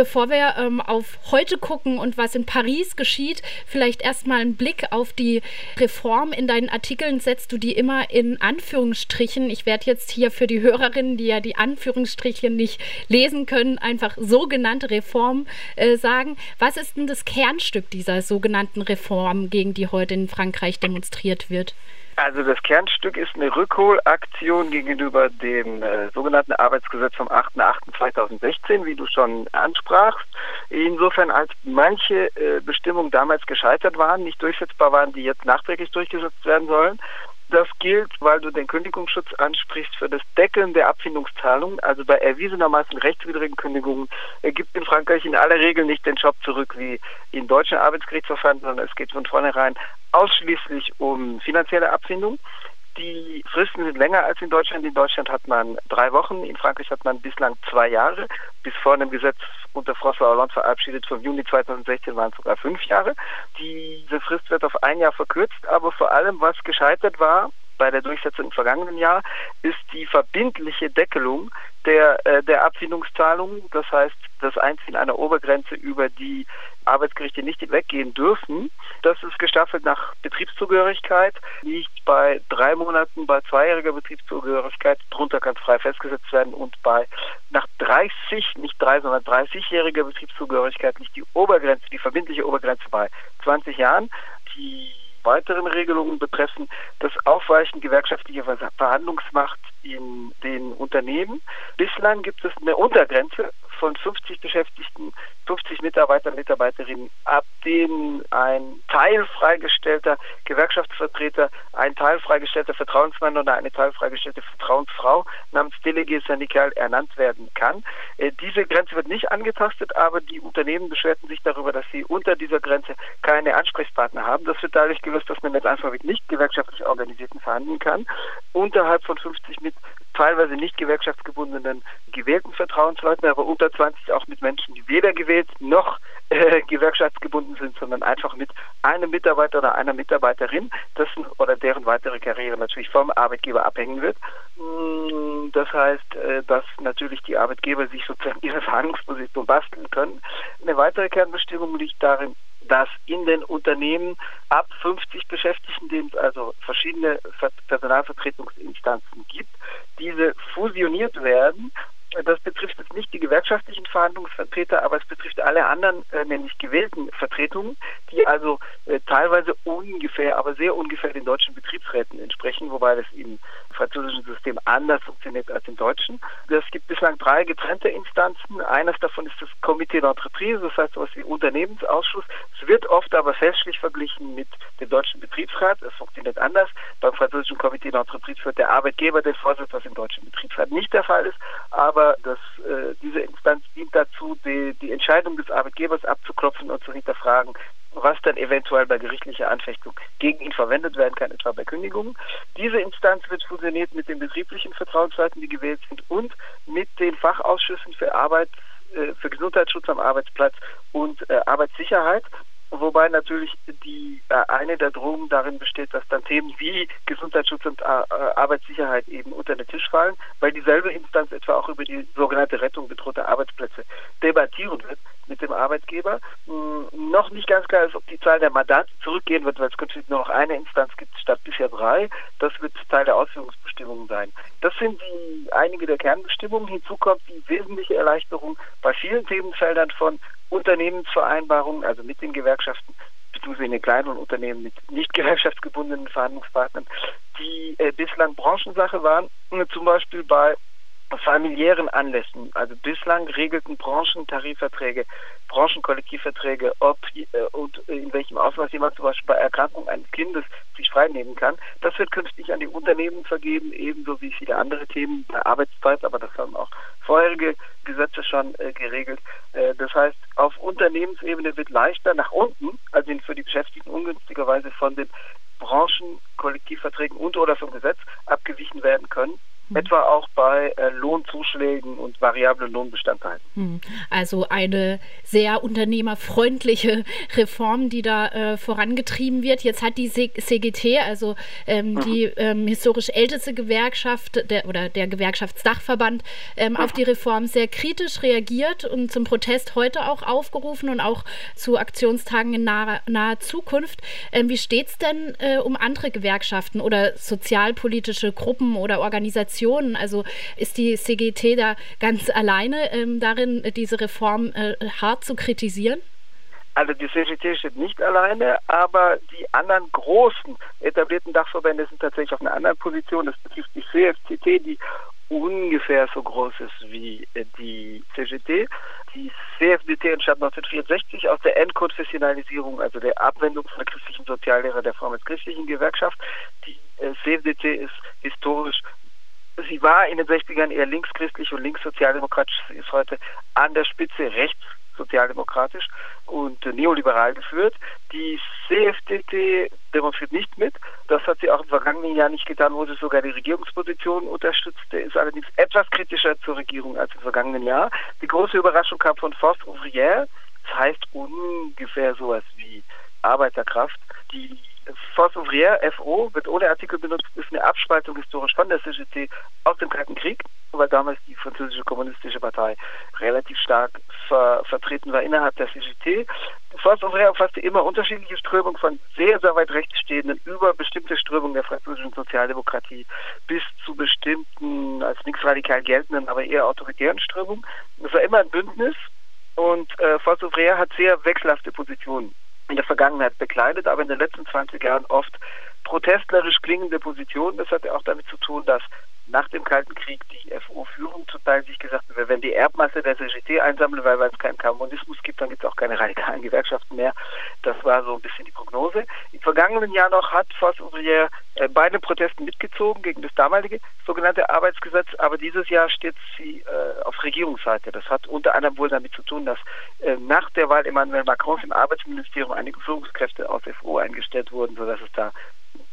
Bevor wir ähm, auf heute gucken und was in Paris geschieht, vielleicht erstmal einen Blick auf die Reform. In deinen Artikeln setzt du die immer in Anführungsstrichen. Ich werde jetzt hier für die Hörerinnen, die ja die Anführungsstriche nicht lesen können, einfach sogenannte Reform äh, sagen. Was ist denn das Kernstück dieser sogenannten Reform, gegen die heute in Frankreich demonstriert wird? Also das Kernstück ist eine Rückholaktion gegenüber dem äh, sogenannten Arbeitsgesetz vom 8.8.2016, wie du schon ansprachst. Insofern als manche äh, Bestimmungen damals gescheitert waren, nicht durchsetzbar waren, die jetzt nachträglich durchgesetzt werden sollen, das gilt, weil du den Kündigungsschutz ansprichst, für das Deckeln der Abfindungszahlungen. Also bei erwiesenermaßen rechtswidrigen Kündigungen gibt in Frankreich in aller Regel nicht den Job zurück wie in deutschen Arbeitsgerichtsverfahren, sondern es geht von vornherein ausschließlich um finanzielle Abfindung. Die Fristen sind länger als in Deutschland. In Deutschland hat man drei Wochen, in Frankreich hat man bislang zwei Jahre. Bis vor einem Gesetz unter François Hollande verabschiedet vom Juni 2016 waren es sogar fünf Jahre. Diese Frist wird auf ein Jahr verkürzt, aber vor allem, was gescheitert war, bei der Durchsetzung im vergangenen Jahr, ist die verbindliche Deckelung der, äh, der Abfindungszahlungen. Das heißt, das Einziehen einer Obergrenze, über die Arbeitsgerichte nicht hinweggehen dürfen. Das ist gestaffelt nach Betriebszugehörigkeit, liegt bei drei Monaten bei zweijähriger Betriebszugehörigkeit. Drunter kann es frei festgesetzt werden und bei nach 30, nicht drei, sondern 30-jähriger Betriebszugehörigkeit liegt die Obergrenze, die verbindliche Obergrenze bei 20 Jahren. Die weiteren Regelungen betreffen das Aufweichen gewerkschaftlicher Verhandlungsmacht in den Unternehmen. Bislang gibt es eine Untergrenze von 50 Beschäftigten, 50 Mitarbeiter, Mitarbeiterinnen, ab denen ein teilfreigestellter Gewerkschaftsvertreter, ein teilfreigestellter Vertrauensmann oder eine teilfreigestellte Vertrauensfrau namens Delegé Syndical ernannt werden kann. Äh, diese Grenze wird nicht angetastet, aber die Unternehmen beschwerten sich darüber, dass sie unter dieser Grenze keine Ansprechpartner haben. Das wird dadurch gelöst, dass man mit nicht gewerkschaftlich organisierten verhandeln kann. Unterhalb von 50 mit teilweise nicht gewerkschaftsgebundenen gewählten Vertrauensleuten, aber unter 20 auch mit Menschen, die weder gewählt noch äh, gewerkschaftsgebunden sind, sondern einfach mit einem Mitarbeiter oder einer Mitarbeiterin, dessen oder deren weitere Karriere natürlich vom Arbeitgeber abhängen wird. Mm, das heißt, äh, dass natürlich die Arbeitgeber sich sozusagen ihre Verhandlungsposition basteln können. Eine weitere Kernbestimmung liegt darin, dass in den Unternehmen ab 50 Beschäftigten, denen es also verschiedene Personalvertretungsinstanzen gibt, diese fusioniert werden das betrifft jetzt nicht die gewerkschaftlichen Verhandlungsvertreter, aber es betrifft alle anderen, äh, nämlich gewählten Vertretungen, die also äh, teilweise ungefähr, aber sehr ungefähr den deutschen Betriebsräten entsprechen, wobei das im französischen System anders funktioniert als im deutschen. Es gibt bislang drei getrennte Instanzen. Eines davon ist das Comité d'entreprise, das heißt sowas wie Unternehmensausschuss. Es wird oft aber fälschlich verglichen mit dem deutschen Betriebsrat. Es funktioniert anders. Beim französischen Comité d'entreprise führt der Arbeitgeber den Vorsitz, was im deutschen Betriebsrat nicht der Fall ist. Aber aber das, äh, diese Instanz dient dazu, die, die Entscheidung des Arbeitgebers abzuklopfen und zu hinterfragen, was dann eventuell bei gerichtlicher Anfechtung gegen ihn verwendet werden kann, etwa bei Kündigungen. Diese Instanz wird fusioniert mit den betrieblichen Vertrauensleuten, die gewählt sind, und mit den Fachausschüssen für Arbeit, äh, für Gesundheitsschutz am Arbeitsplatz und äh, Arbeitssicherheit. Wobei natürlich die äh, eine der Drohungen darin besteht, dass dann Themen wie Gesundheitsschutz und äh, Arbeitssicherheit eben unter den Tisch fallen, weil dieselbe Instanz etwa auch über die sogenannte Rettung bedrohter Arbeitsplätze debattieren wird mit dem Arbeitgeber. Hm, noch nicht ganz klar ist, ob die Zahl der Mandate zurückgehen wird, weil es künftig nur noch eine Instanz gibt statt bisher drei. Das wird Teil der Ausführungsbestimmungen sein. Das sind die einige der Kernbestimmungen. Hinzu kommt die wesentliche Erleichterung bei vielen Themenfeldern von Unternehmensvereinbarungen, also mit den Gewerkschaften, beziehungsweise in den kleineren Unternehmen mit nicht gewerkschaftsgebundenen Verhandlungspartnern, die äh, bislang Branchensache waren, zum Beispiel bei familiären Anlässen. Also bislang regelten Branchentarifverträge, Branchenkollektivverträge, ob äh, und in welchem Ausmaß jemand zum Beispiel bei Erkrankung eines Kindes sich freinehmen kann. Das wird künftig an die Unternehmen vergeben, ebenso wie viele andere Themen der Arbeitszeit, aber das haben auch vorherige Gesetze schon äh, geregelt. Äh, das heißt, auf Unternehmensebene wird leichter nach unten, also für die Beschäftigten ungünstigerweise von den Branchenkollektivverträgen und oder vom Gesetz abgewichen werden können mhm. etwa auch bei äh, Lohnzuschlägen und variablen Lohnbestandteilen. Mhm. Also eine sehr unternehmerfreundliche Reform, die da äh, vorangetrieben wird. Jetzt hat die CGT, also ähm, mhm. die ähm, historisch älteste Gewerkschaft der, oder der Gewerkschaftsdachverband, ähm, auf die Reform sehr kritisch reagiert und zum Protest heute auch aufgerufen und auch zu Aktionstagen in naher, naher Zukunft. Ähm, wie steht es denn äh, um andere Gewerkschaften oder sozialpolitische Gruppen oder Organisationen? Also ist die CGT da ganz alleine ähm, darin, diese Reform äh, hart zu kritisieren? Also die CGT steht nicht alleine, aber die anderen großen etablierten Dachverbände sind tatsächlich auf einer anderen Position. Das betrifft die CFCT, die ungefähr so groß ist wie äh, die CGT. Die CFDT entstand 1964 aus der Endkonfessionalisierung, also der Abwendung von der christlichen Soziallehre der Form als christlichen Gewerkschaft. Die äh, CFDT ist historisch Sie war in den 60ern eher linkschristlich und linkssozialdemokratisch, sie ist heute an der Spitze rechts sozialdemokratisch und neoliberal geführt. Die CFDT demonstriert nicht mit. Das hat sie auch im vergangenen Jahr nicht getan, wo sie sogar die Regierungsposition unterstützte, ist allerdings etwas kritischer zur Regierung als im vergangenen Jahr. Die große Überraschung kam von Force Ouvrière. Das heißt ungefähr sowas wie Arbeiterkraft. Die Force Ouvrière, FO, wird ohne Artikel benutzt, ist eine Abspaltung historisch von der CGT aus dem Kalten Krieg, weil damals die französische kommunistische Partei relativ stark ver vertreten war innerhalb der CGT. Force Ouvrière umfasste immer unterschiedliche Strömungen von sehr, sehr weit rechts stehenden über bestimmte Strömungen der französischen Sozialdemokratie bis zu bestimmten als linksradikal geltenden, aber eher autoritären Strömungen. Es war immer ein Bündnis und äh, Force Ouvrière hat sehr wechselhafte Positionen in der Vergangenheit bekleidet, aber in den letzten 20 Jahren oft protestlerisch klingende Positionen. Das hat ja auch damit zu tun, dass nach dem Kalten Krieg die FO-Führung zum Teil sich gesagt hat, wenn die Erbmasse der CGT einsammeln, weil es keinen Kommunismus gibt, dann gibt es auch keine radikalen Gewerkschaften mehr. Das war so ein bisschen die Prognose. Im vergangenen Jahr noch hat Force Ouvrière äh, bei den Protesten mitgezogen gegen das damalige sogenannte Arbeitsgesetz, aber dieses Jahr steht sie äh, auf Regierungsseite. Das hat unter anderem wohl damit zu tun, dass äh, nach der Wahl Emmanuel Macrons im Arbeitsministerium einige Führungskräfte aus FO eingestellt wurden, sodass es da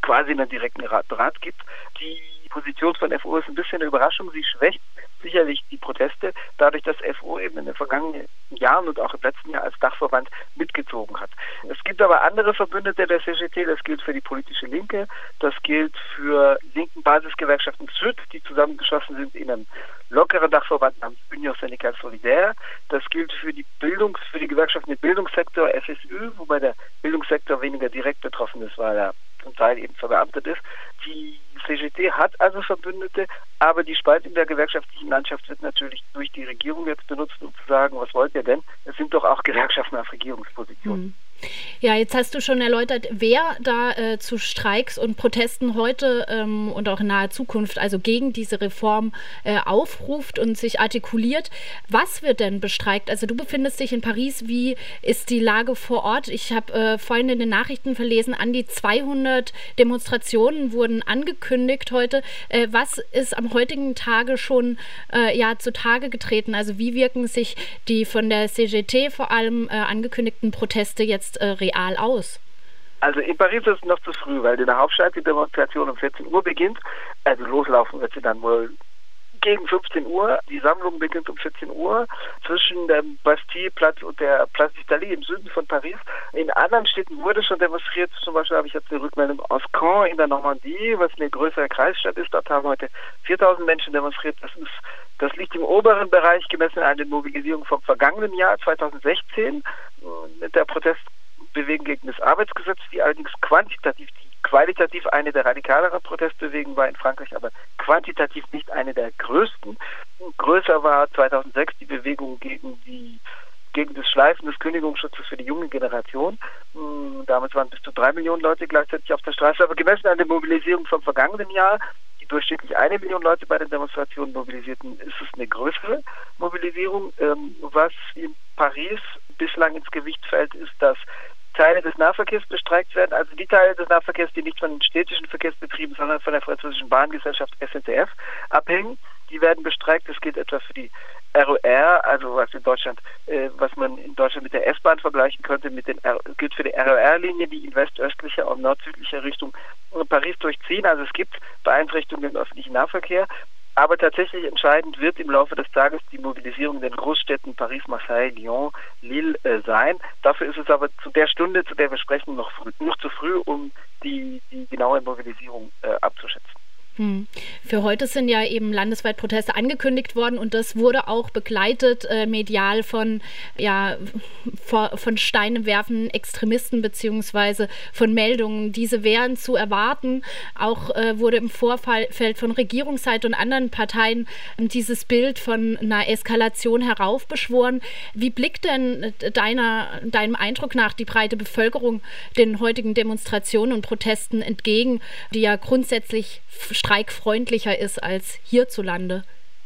quasi einen direkten Draht gibt. Die Position von FO ist ein bisschen eine Überraschung. Sie schwächt sicherlich die Proteste, dadurch, dass FO eben in den vergangenen Jahren und auch im letzten Jahr als Dachverband mitgezogen hat. Es gibt aber andere Verbündete der CGT, das gilt für die politische Linke, das gilt für linken Basisgewerkschaften Süd, die zusammengeschlossen sind in einem lockeren Dachverband namens Union Syndical Solidaire. Das gilt für die Bildungs-, für die Gewerkschaften im Bildungssektor FSÜ, wobei der Bildungssektor weniger direkt betroffen ist, weil er zum Teil eben verbeamtet ist. Die CGT hat also Verbündete, aber die Spaltung der gewerkschaftlichen Landschaft wird natürlich durch die Regierung jetzt benutzt, um zu sagen, was wollt ihr denn? Es sind doch auch Gewerkschaften auf Regierungspositionen. Mhm. Ja, jetzt hast du schon erläutert, wer da äh, zu Streiks und Protesten heute ähm, und auch in naher Zukunft, also gegen diese Reform, äh, aufruft und sich artikuliert. Was wird denn bestreikt? Also du befindest dich in Paris. Wie ist die Lage vor Ort? Ich habe äh, vorhin in den Nachrichten verlesen, an die 200 Demonstrationen wurden angekündigt heute. Äh, was ist am heutigen Tage schon äh, ja, zutage getreten? Also wie wirken sich die von der CGT vor allem äh, angekündigten Proteste jetzt jetzt äh, real aus? Also in Paris ist es noch zu früh, weil in der Hauptstadt die Demonstration um 14 Uhr beginnt. Also loslaufen wird sie dann wohl gegen 15 Uhr. Die Sammlung beginnt um 14 Uhr zwischen dem Bastille-Platz und der Place d'Italie im Süden von Paris. In anderen Städten wurde schon demonstriert. Zum Beispiel habe ich jetzt eine Rückmeldung aus Caen in der Normandie, was eine größere Kreisstadt ist. Dort haben heute 4000 Menschen demonstriert. Das ist das liegt im oberen Bereich gemessen an der Mobilisierung vom vergangenen Jahr 2016 mit der Protestbewegung gegen das Arbeitsgesetz, die allerdings quantitativ, die qualitativ eine der radikaleren Protestbewegungen war in Frankreich, aber quantitativ nicht eine der größten. Größer war 2006 die Bewegung gegen die gegen das Schleifen des Kündigungsschutzes für die junge Generation. Hm, damals waren bis zu drei Millionen Leute gleichzeitig auf der Straße. Aber gemessen an der Mobilisierung vom vergangenen Jahr durchschnittlich eine Million Leute bei den Demonstrationen mobilisierten, ist es eine größere Mobilisierung. Ähm, was in Paris bislang ins Gewicht fällt, ist, dass Teile des Nahverkehrs bestreikt werden, also die Teile des Nahverkehrs, die nicht von den städtischen Verkehrsbetrieben, sondern von der französischen Bahngesellschaft SNCF abhängen. Die werden bestreikt. Das gilt etwa für die ROR, also was in Deutschland, äh, was man in Deutschland mit der S-Bahn vergleichen könnte, mit den R gilt für die ROR-Linie, die in westöstlicher und nordsüdlicher Richtung Paris durchziehen. Also es gibt Beeinträchtigungen im öffentlichen Nahverkehr. Aber tatsächlich entscheidend wird im Laufe des Tages die Mobilisierung in den Großstädten Paris, Marseille, Lyon, Lille äh, sein. Dafür ist es aber zu der Stunde, zu der wir sprechen, noch, noch zu früh, um die, die genaue Mobilisierung äh, abzuschätzen. Hm. Für heute sind ja eben landesweit Proteste angekündigt worden und das wurde auch begleitet äh, medial von, ja, von Steinewerfen Extremisten beziehungsweise von Meldungen. Diese wären zu erwarten. Auch äh, wurde im Vorfeld von Regierungsseite und anderen Parteien dieses Bild von einer Eskalation heraufbeschworen. Wie blickt denn deiner, deinem Eindruck nach die breite Bevölkerung den heutigen Demonstrationen und Protesten entgegen, die ja grundsätzlich streikfreundlicher ist als hierzulande.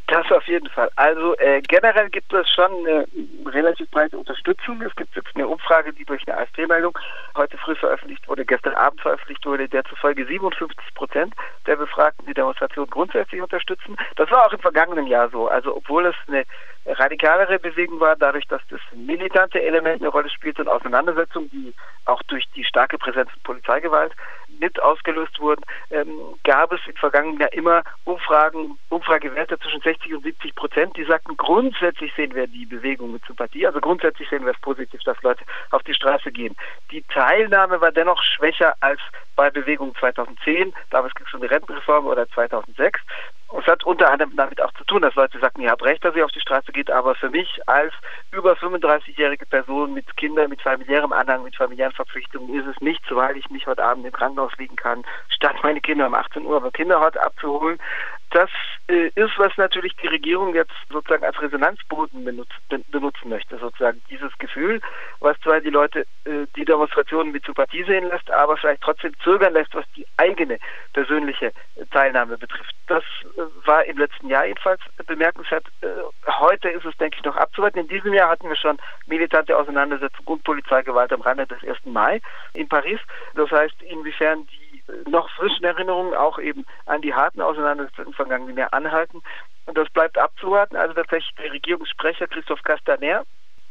Das auf jeden Fall. Also äh, generell gibt es schon eine relativ breite Unterstützung. Es gibt jetzt eine Umfrage, die durch eine AfD-Meldung heute früh veröffentlicht wurde, gestern Abend veröffentlicht wurde, der zufolge 57 Prozent der Befragten die Demonstration grundsätzlich unterstützen. Das war auch im vergangenen Jahr so. Also obwohl es eine radikalere Bewegung war, dadurch, dass das militante Element eine Rolle spielt und Auseinandersetzungen, die auch durch die starke Präsenz von Polizeigewalt mit ausgelöst wurden, ähm, gab es im vergangenen Jahr immer Umfragen, Umfragewerte zwischen 60 und 70 Prozent, die sagten, grundsätzlich sehen wir die Bewegung mit Sympathie, also grundsätzlich sehen wir es positiv, dass Leute auf die Straße gehen. Die Teilnahme war dennoch schwächer als bei Bewegung 2010, damals ging es um die Rentenreform oder 2006. Es hat unter anderem damit auch zu tun, dass Leute sagten, ihr habt recht, dass ihr auf die Straße geht, aber für mich als über 35-jährige Person mit Kindern, mit familiärem Anhang, mit familiären Verpflichtungen ist es nicht so, weil ich mich heute Abend im Krankenhaus liegen kann, statt meine Kinder um 18 Uhr beim Kinderhort abzuholen. Das äh, ist, was natürlich die Regierung jetzt sozusagen als Resonanzboden benutzt, benutzen möchte, sozusagen dieses Gefühl, was zwar die Leute äh, die Demonstrationen mit Sympathie sehen lässt, aber vielleicht trotzdem zögern lässt, was die eigene persönliche Teilnahme betrifft. Das äh, war im letzten Jahr jedenfalls bemerkenswert. Äh, heute ist es, denke ich, noch abzuwarten. In diesem Jahr hatten wir schon militante Auseinandersetzungen und Polizeigewalt am Rande des 1. Mai in Paris. Das heißt, inwiefern die noch frischen Erinnerungen auch eben an die harten Auseinandersetzungen im vergangenen Jahr anhalten. Und das bleibt abzuwarten. Also tatsächlich der Regierungssprecher Christoph Castaner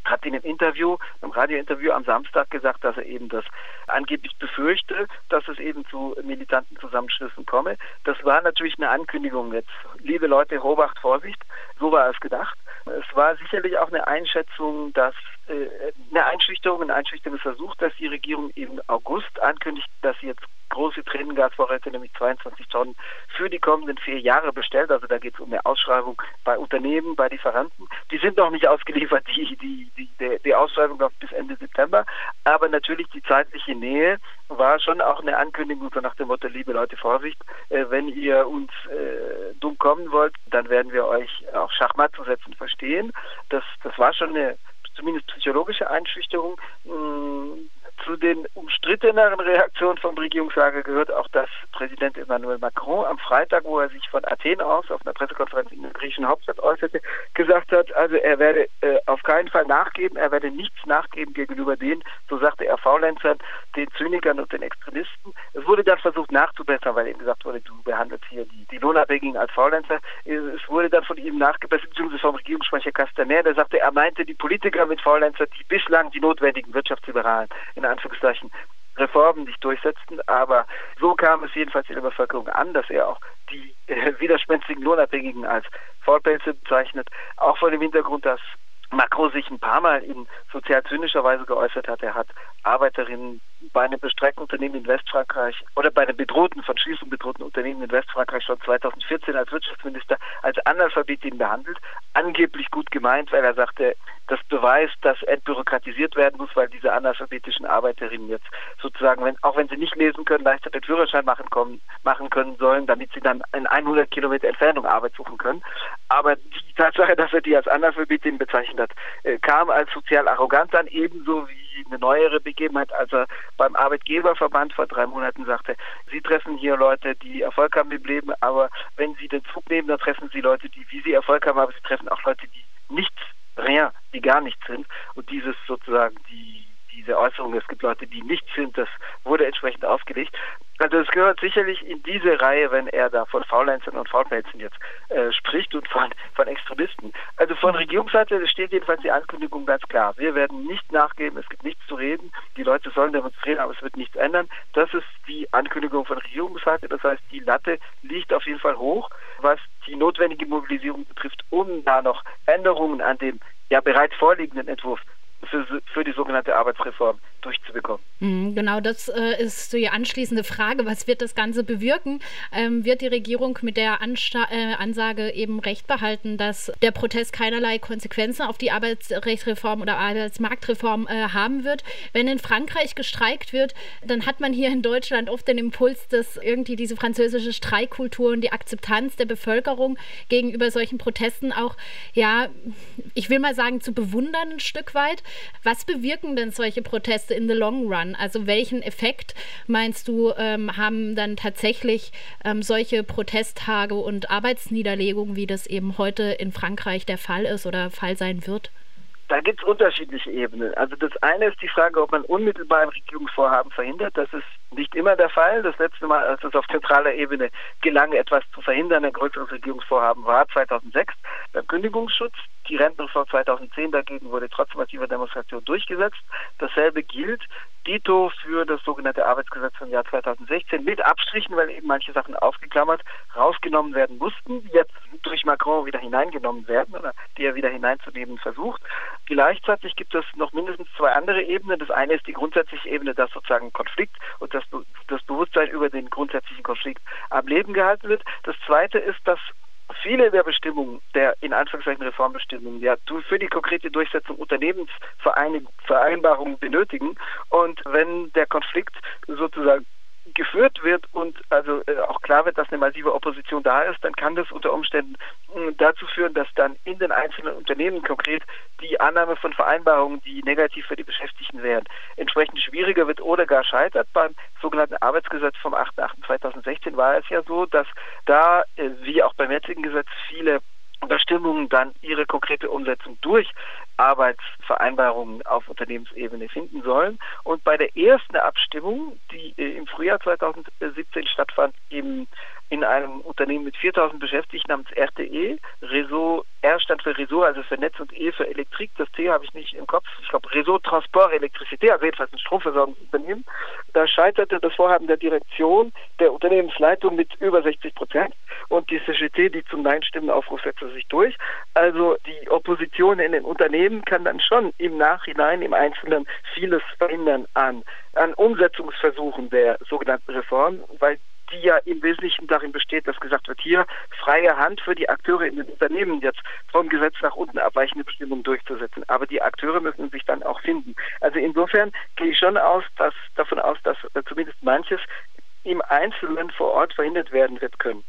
hat in einem Interview, einem Radiointerview am Samstag gesagt, dass er eben das angeblich befürchte, dass es eben zu militanten Zusammenschlüssen komme. Das war natürlich eine Ankündigung jetzt. Liebe Leute, Obacht, Vorsicht. So war es gedacht. Es war sicherlich auch eine Einschätzung, dass äh, eine Einschüchterung, ein Einschüchterungsversuch, dass die Regierung im August ankündigt, dass sie jetzt große Tränengasvorräte, nämlich 22 Tonnen, für die kommenden vier Jahre bestellt. Also da geht es um eine Ausschreibung bei Unternehmen, bei Lieferanten. Die sind noch nicht ausgeliefert, die, die, die, die Ausschreibung läuft bis Ende September. Aber natürlich die zeitliche Nähe war schon auch eine Ankündigung so nach dem Motto, liebe Leute, Vorsicht, äh, wenn ihr uns äh, dumm kommen wollt, dann werden wir euch auch Schachmatt zu setzen verstehen. Das, das war schon eine zumindest psychologische Einschüchterung. Mh, zu den umstritteneren Reaktionen vom Regierungslager gehört auch, dass Präsident Emmanuel Macron am Freitag, wo er sich von Athen aus auf einer Pressekonferenz in der griechischen Hauptstadt äußerte, gesagt hat, also er werde äh, auf keinen Fall nachgeben, er werde nichts nachgeben gegenüber den, so sagte er, Faulenzern, den Zynikern und den Extremisten. Es wurde dann versucht nachzubessern, weil ihm gesagt wurde, du behandelst hier die, die Lohnabhängigen als Faulenzer. Es wurde dann von ihm nachgebessert, beziehungsweise vom Regierungssprecher Castaner, der sagte, er meinte die Politiker mit Faulenzer, die bislang die notwendigen Wirtschaftsliberalen in Anführungszeichen Reformen nicht durchsetzten, aber so kam es jedenfalls in der Bevölkerung an, dass er auch die äh, widerspenstigen Lohnabhängigen als Faulpelze bezeichnet, auch vor dem Hintergrund, dass Macron sich ein paar Mal in sozial zynischer Weise geäußert hat. Er hat Arbeiterinnen bei einem bestreckten Unternehmen in Westfrankreich oder bei einem bedrohten, von Schließung bedrohten Unternehmen in Westfrankreich schon 2014 als Wirtschaftsminister als Analphabetin behandelt. Angeblich gut gemeint, weil er sagte, das beweist, dass entbürokratisiert werden muss, weil diese analphabetischen Arbeiterinnen jetzt sozusagen, wenn, auch wenn sie nicht lesen können, leichter den Führerschein machen, kommen, machen können sollen, damit sie dann in 100 Kilometer Entfernung Arbeit suchen können. Aber die Tatsache, dass er die als Analphabetin bezeichnet hat, äh, kam als sozial arrogant an, ebenso wie eine neuere Begebenheit, als er beim Arbeitgeberverband vor drei Monaten sagte, Sie treffen hier Leute, die Erfolg haben im Leben, aber wenn Sie den Zug nehmen, dann treffen Sie Leute, die wie Sie Erfolg haben, aber Sie treffen auch Leute, die nichts, rien, die gar nichts sind. Und dieses sozusagen die diese Äußerung, es gibt Leute, die nichts sind, das wurde entsprechend aufgelegt. Also es gehört sicherlich in diese Reihe, wenn er da von Faulenzern und Faulpelzen jetzt äh, spricht und von, von Extremisten. Also von Regierungsseite steht jedenfalls die Ankündigung ganz klar. Wir werden nicht nachgeben, es gibt nichts zu reden, die Leute sollen demonstrieren, aber es wird nichts ändern. Das ist die Ankündigung von Regierungsseite, das heißt, die Latte liegt auf jeden Fall hoch, was die notwendige Mobilisierung betrifft, um da noch Änderungen an dem ja bereits vorliegenden Entwurf für, für die sogenannte Arbeitsreform durchzubekommen. Mhm, genau, das äh, ist die anschließende Frage. Was wird das Ganze bewirken? Ähm, wird die Regierung mit der Ansta äh, Ansage eben recht behalten, dass der Protest keinerlei Konsequenzen auf die Arbeitsrechtsreform oder Arbeitsmarktreform äh, haben wird? Wenn in Frankreich gestreikt wird, dann hat man hier in Deutschland oft den Impuls, dass irgendwie diese französische Streikkultur und die Akzeptanz der Bevölkerung gegenüber solchen Protesten auch, ja, ich will mal sagen, zu bewundern ein Stück weit. Was bewirken denn solche Proteste? In the long run? Also welchen Effekt meinst du, ähm, haben dann tatsächlich ähm, solche Protesttage und Arbeitsniederlegungen, wie das eben heute in Frankreich der Fall ist oder Fall sein wird? Da gibt es unterschiedliche Ebenen. Also das eine ist die Frage, ob man unmittelbar ein Regierungsvorhaben verhindert. Das ist nicht immer der Fall. Das letzte Mal, als es auf zentraler Ebene gelang, etwas zu verhindern, ein größeres Regierungsvorhaben war 2006 beim Kündigungsschutz. Die Rentenreform 2010 dagegen wurde trotz massiver Demonstration durchgesetzt. Dasselbe gilt dito für das sogenannte Arbeitsgesetz vom Jahr 2016 mit Abstrichen, weil eben manche Sachen aufgeklammert rausgenommen werden mussten, jetzt durch Macron wieder hineingenommen werden oder die er wieder hineinzunehmen versucht. Gleichzeitig gibt es noch mindestens zwei andere Ebenen. Das eine ist die grundsätzliche Ebene, dass sozusagen Konflikt und das, das Bewusstsein über den grundsätzlichen Konflikt am Leben gehalten wird. Das zweite ist, dass viele der Bestimmungen, der in Anführungszeichen Reformbestimmungen, ja für die konkrete Durchsetzung Unternehmensvereinbarungen benötigen. Und wenn der Konflikt sozusagen geführt wird und also äh, auch klar wird, dass eine massive Opposition da ist, dann kann das unter Umständen äh, dazu führen, dass dann in den einzelnen Unternehmen konkret die Annahme von Vereinbarungen, die negativ für die Beschäftigten wären, entsprechend schwieriger wird oder gar scheitert. Beim sogenannten Arbeitsgesetz vom 8.8.2016 war es ja so, dass da, äh, wie auch beim jetzigen Gesetz, viele Bestimmungen dann ihre konkrete Umsetzung durch Arbeitsvereinbarungen auf Unternehmensebene finden sollen. Und bei der ersten Abstimmung, die äh, im Frühjahr 2017 stattfand, im in einem Unternehmen mit 4000 Beschäftigten namens RTE. Réseau, R stand für Réseau, also für Netz und E für Elektrik. Das T habe ich nicht im Kopf. Ich glaube Réseau Transport Elektrizité, also jedenfalls ein Stromversorgungsunternehmen. Da scheiterte das Vorhaben der Direktion der Unternehmensleitung mit über 60 Prozent und die CGT, die zum Nein-Stimmen aufruft, setzte sich durch. Also die Opposition in den Unternehmen kann dann schon im Nachhinein im Einzelnen vieles verhindern an, an Umsetzungsversuchen der sogenannten Reform, weil die ja im Wesentlichen darin besteht, dass gesagt wird, hier freie Hand für die Akteure in den Unternehmen jetzt vom Gesetz nach unten abweichende Bestimmungen durchzusetzen. Aber die Akteure müssen sich dann auch finden. Also insofern gehe ich schon aus, dass, davon aus, dass zumindest manches im Einzelnen vor Ort verhindert werden wird können.